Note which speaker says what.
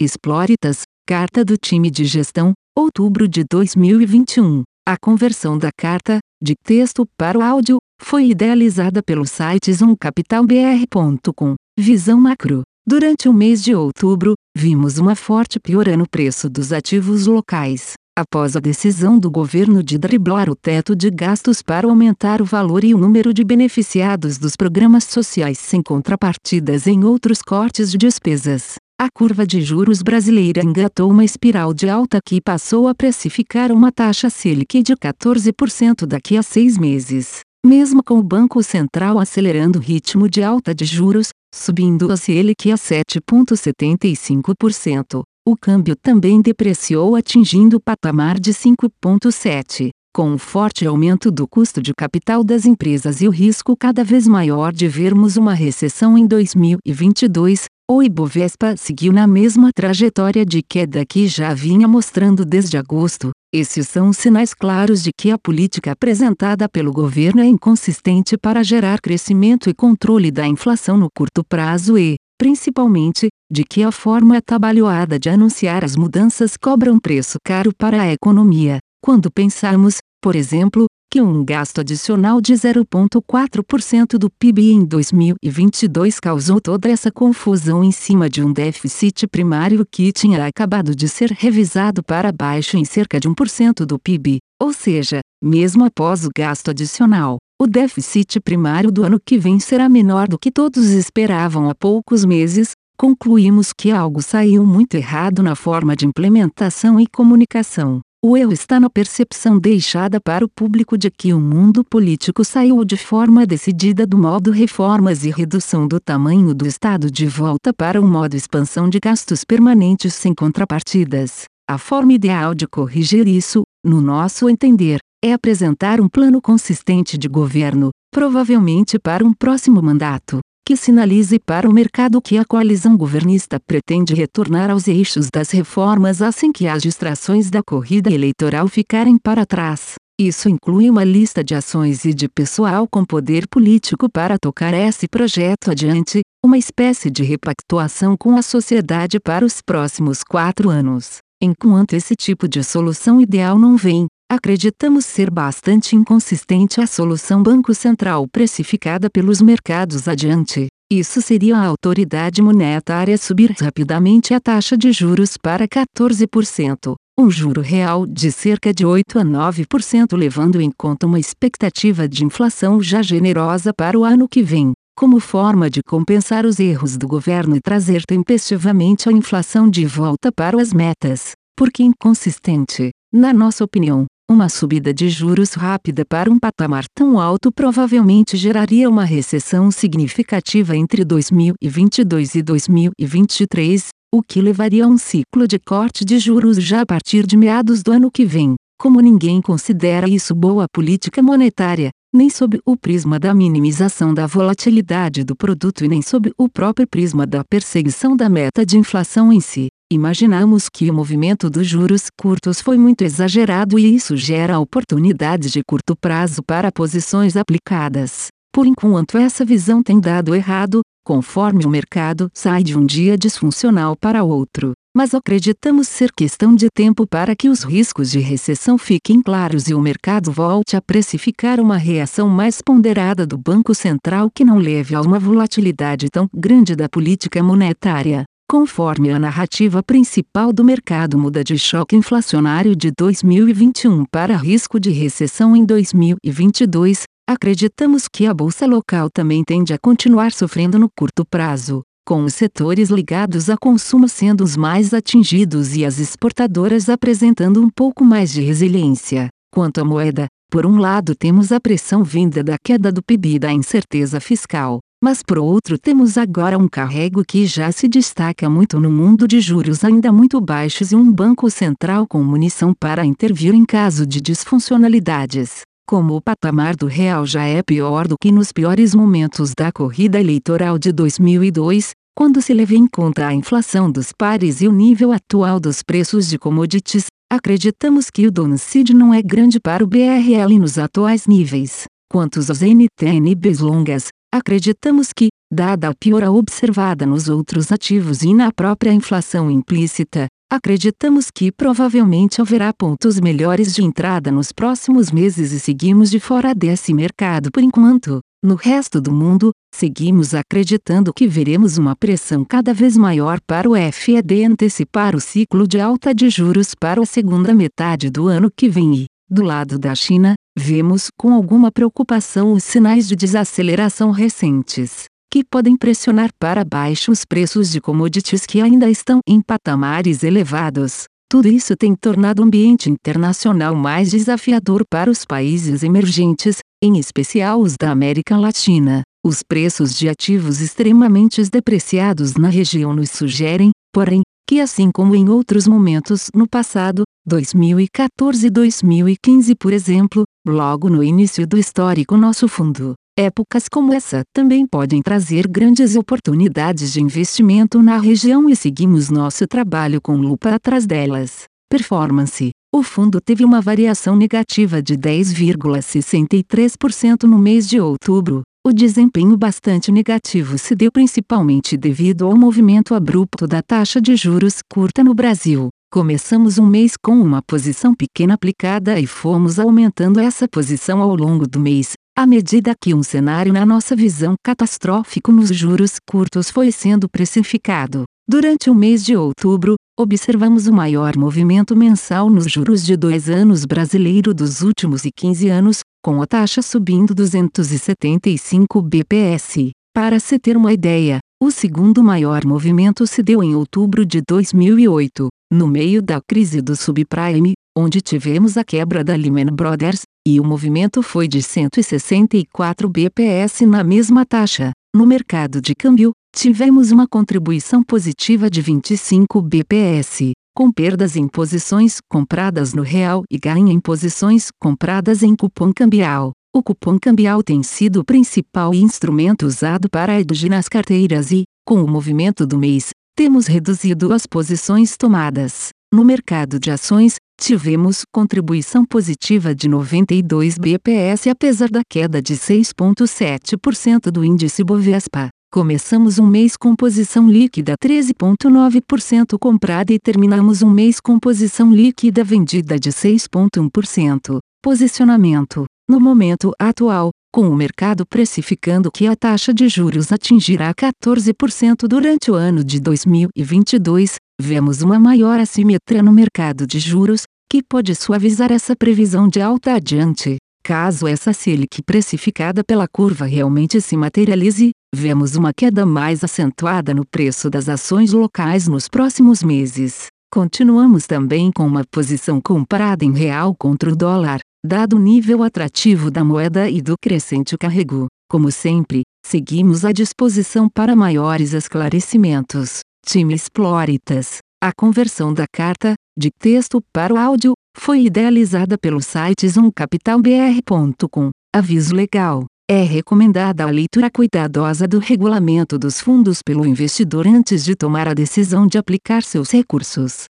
Speaker 1: Exploritas, Carta do Time de Gestão, outubro de 2021. A conversão da carta, de texto para o áudio, foi idealizada pelo site zoomcapitalbr.com. Visão macro. Durante o mês de outubro, vimos uma forte piora no preço dos ativos locais. Após a decisão do governo de driblar o teto de gastos para aumentar o valor e o número de beneficiados dos programas sociais sem contrapartidas em outros cortes de despesas, a curva de juros brasileira engatou uma espiral de alta que passou a precificar uma taxa Selic de 14% daqui a seis meses. Mesmo com o Banco Central acelerando o ritmo de alta de juros, subindo a Selic a 7,75%, o câmbio também depreciou atingindo o patamar de 5,7. Com o forte aumento do custo de capital das empresas e o risco cada vez maior de vermos uma recessão em 2022, o Ibovespa seguiu na mesma trajetória de queda que já vinha mostrando desde agosto. Esses são sinais claros de que a política apresentada pelo governo é inconsistente para gerar crescimento e controle da inflação no curto prazo e, principalmente, de que a forma atabalhoada de anunciar as mudanças cobra um preço caro para a economia. Quando pensamos, por exemplo, que um gasto adicional de 0,4% do PIB em 2022 causou toda essa confusão em cima de um déficit primário que tinha acabado de ser revisado para baixo em cerca de 1% do PIB, ou seja, mesmo após o gasto adicional, o déficit primário do ano que vem será menor do que todos esperavam há poucos meses, concluímos que algo saiu muito errado na forma de implementação e comunicação. O erro está na percepção deixada para o público de que o mundo político saiu de forma decidida do modo reformas e redução do tamanho do Estado de volta para o modo expansão de gastos permanentes sem contrapartidas. A forma ideal de corrigir isso, no nosso entender, é apresentar um plano consistente de governo, provavelmente para um próximo mandato que sinalize para o mercado que a coalizão governista pretende retornar aos eixos das reformas assim que as distrações da corrida eleitoral ficarem para trás. Isso inclui uma lista de ações e de pessoal com poder político para tocar esse projeto adiante, uma espécie de repactuação com a sociedade para os próximos quatro anos. Enquanto esse tipo de solução ideal não vem, Acreditamos ser bastante inconsistente a solução Banco Central precificada pelos mercados adiante. Isso seria a autoridade monetária subir rapidamente a taxa de juros para 14%, um juro real de cerca de 8 a 9%, levando em conta uma expectativa de inflação já generosa para o ano que vem, como forma de compensar os erros do governo e trazer tempestivamente a inflação de volta para as metas. Porque inconsistente, na nossa opinião, uma subida de juros rápida para um patamar tão alto provavelmente geraria uma recessão significativa entre 2022 e 2023, o que levaria a um ciclo de corte de juros já a partir de meados do ano que vem. Como ninguém considera isso boa política monetária, nem sob o prisma da minimização da volatilidade do produto e nem sob o próprio prisma da perseguição da meta de inflação em si. Imaginamos que o movimento dos juros curtos foi muito exagerado e isso gera oportunidades de curto prazo para posições aplicadas. Por enquanto, essa visão tem dado errado, conforme o mercado sai de um dia disfuncional para outro. Mas acreditamos ser questão de tempo para que os riscos de recessão fiquem claros e o mercado volte a precificar uma reação mais ponderada do Banco Central que não leve a uma volatilidade tão grande da política monetária. Conforme a narrativa principal do mercado muda de choque inflacionário de 2021 para risco de recessão em 2022, acreditamos que a bolsa local também tende a continuar sofrendo no curto prazo, com os setores ligados a consumo sendo os mais atingidos e as exportadoras apresentando um pouco mais de resiliência. Quanto à moeda, por um lado temos a pressão vinda da queda do PIB e da incerteza fiscal, mas por outro temos agora um carrego que já se destaca muito no mundo de juros ainda muito baixos e um banco central com munição para intervir em caso de disfuncionalidades. Como o patamar do real já é pior do que nos piores momentos da corrida eleitoral de 2002, quando se leva em conta a inflação dos pares e o nível atual dos preços de commodities, acreditamos que o downside não é grande para o BRL nos atuais níveis. Quanto às NTNBs longas, Acreditamos que, dada a piora observada nos outros ativos e na própria inflação implícita, acreditamos que provavelmente haverá pontos melhores de entrada nos próximos meses e seguimos de fora desse mercado por enquanto. No resto do mundo, seguimos acreditando que veremos uma pressão cada vez maior para o FED antecipar o ciclo de alta de juros para a segunda metade do ano que vem e, do lado da China, vemos com alguma preocupação os sinais de desaceleração recentes, que podem pressionar para baixo os preços de commodities que ainda estão em patamares elevados. Tudo isso tem tornado o ambiente internacional mais desafiador para os países emergentes, em especial os da América Latina. Os preços de ativos extremamente depreciados na região nos sugerem, porém, que assim como em outros momentos no passado, 2014 e 2015 por exemplo, logo no início do histórico nosso fundo, épocas como essa também podem trazer grandes oportunidades de investimento na região e seguimos nosso trabalho com lupa atrás delas. Performance o fundo teve uma variação negativa de 10,63% no mês de outubro. O desempenho bastante negativo se deu principalmente devido ao movimento abrupto da taxa de juros curta no Brasil. Começamos um mês com uma posição pequena aplicada e fomos aumentando essa posição ao longo do mês, à medida que um cenário na nossa visão catastrófico nos juros curtos foi sendo precificado. Durante o mês de outubro, observamos o maior movimento mensal nos juros de dois anos brasileiro dos últimos 15 anos, com a taxa subindo 275 bps. Para se ter uma ideia, o segundo maior movimento se deu em outubro de 2008, no meio da crise do subprime, onde tivemos a quebra da Lehman Brothers, e o movimento foi de 164 bps na mesma taxa. No mercado de câmbio, tivemos uma contribuição positiva de 25 bps, com perdas em posições compradas no real e ganho em posições compradas em cupom cambial. O cupom cambial tem sido o principal instrumento usado para hedge nas carteiras e, com o movimento do mês, temos reduzido as posições tomadas. No mercado de ações, tivemos contribuição positiva de 92 bps apesar da queda de 6,7% do índice Bovespa. Começamos um mês com posição líquida 13,9% comprada e terminamos um mês com posição líquida vendida de 6,1%. Posicionamento: No momento atual, com o mercado precificando que a taxa de juros atingirá 14% durante o ano de 2022, vemos uma maior assimetria no mercado de juros, que pode suavizar essa previsão de alta adiante. Caso essa Selic precificada pela curva realmente se materialize, vemos uma queda mais acentuada no preço das ações locais nos próximos meses. Continuamos também com uma posição comprada em real contra o dólar, dado o nível atrativo da moeda e do crescente carrego. Como sempre, seguimos à disposição para maiores esclarecimentos. Time Exploritas. A conversão da carta, de texto para o áudio, foi idealizada pelo site zoomcapitalbr.com. Aviso legal. É recomendada a leitura cuidadosa do regulamento dos fundos pelo investidor antes de tomar a decisão de aplicar seus recursos.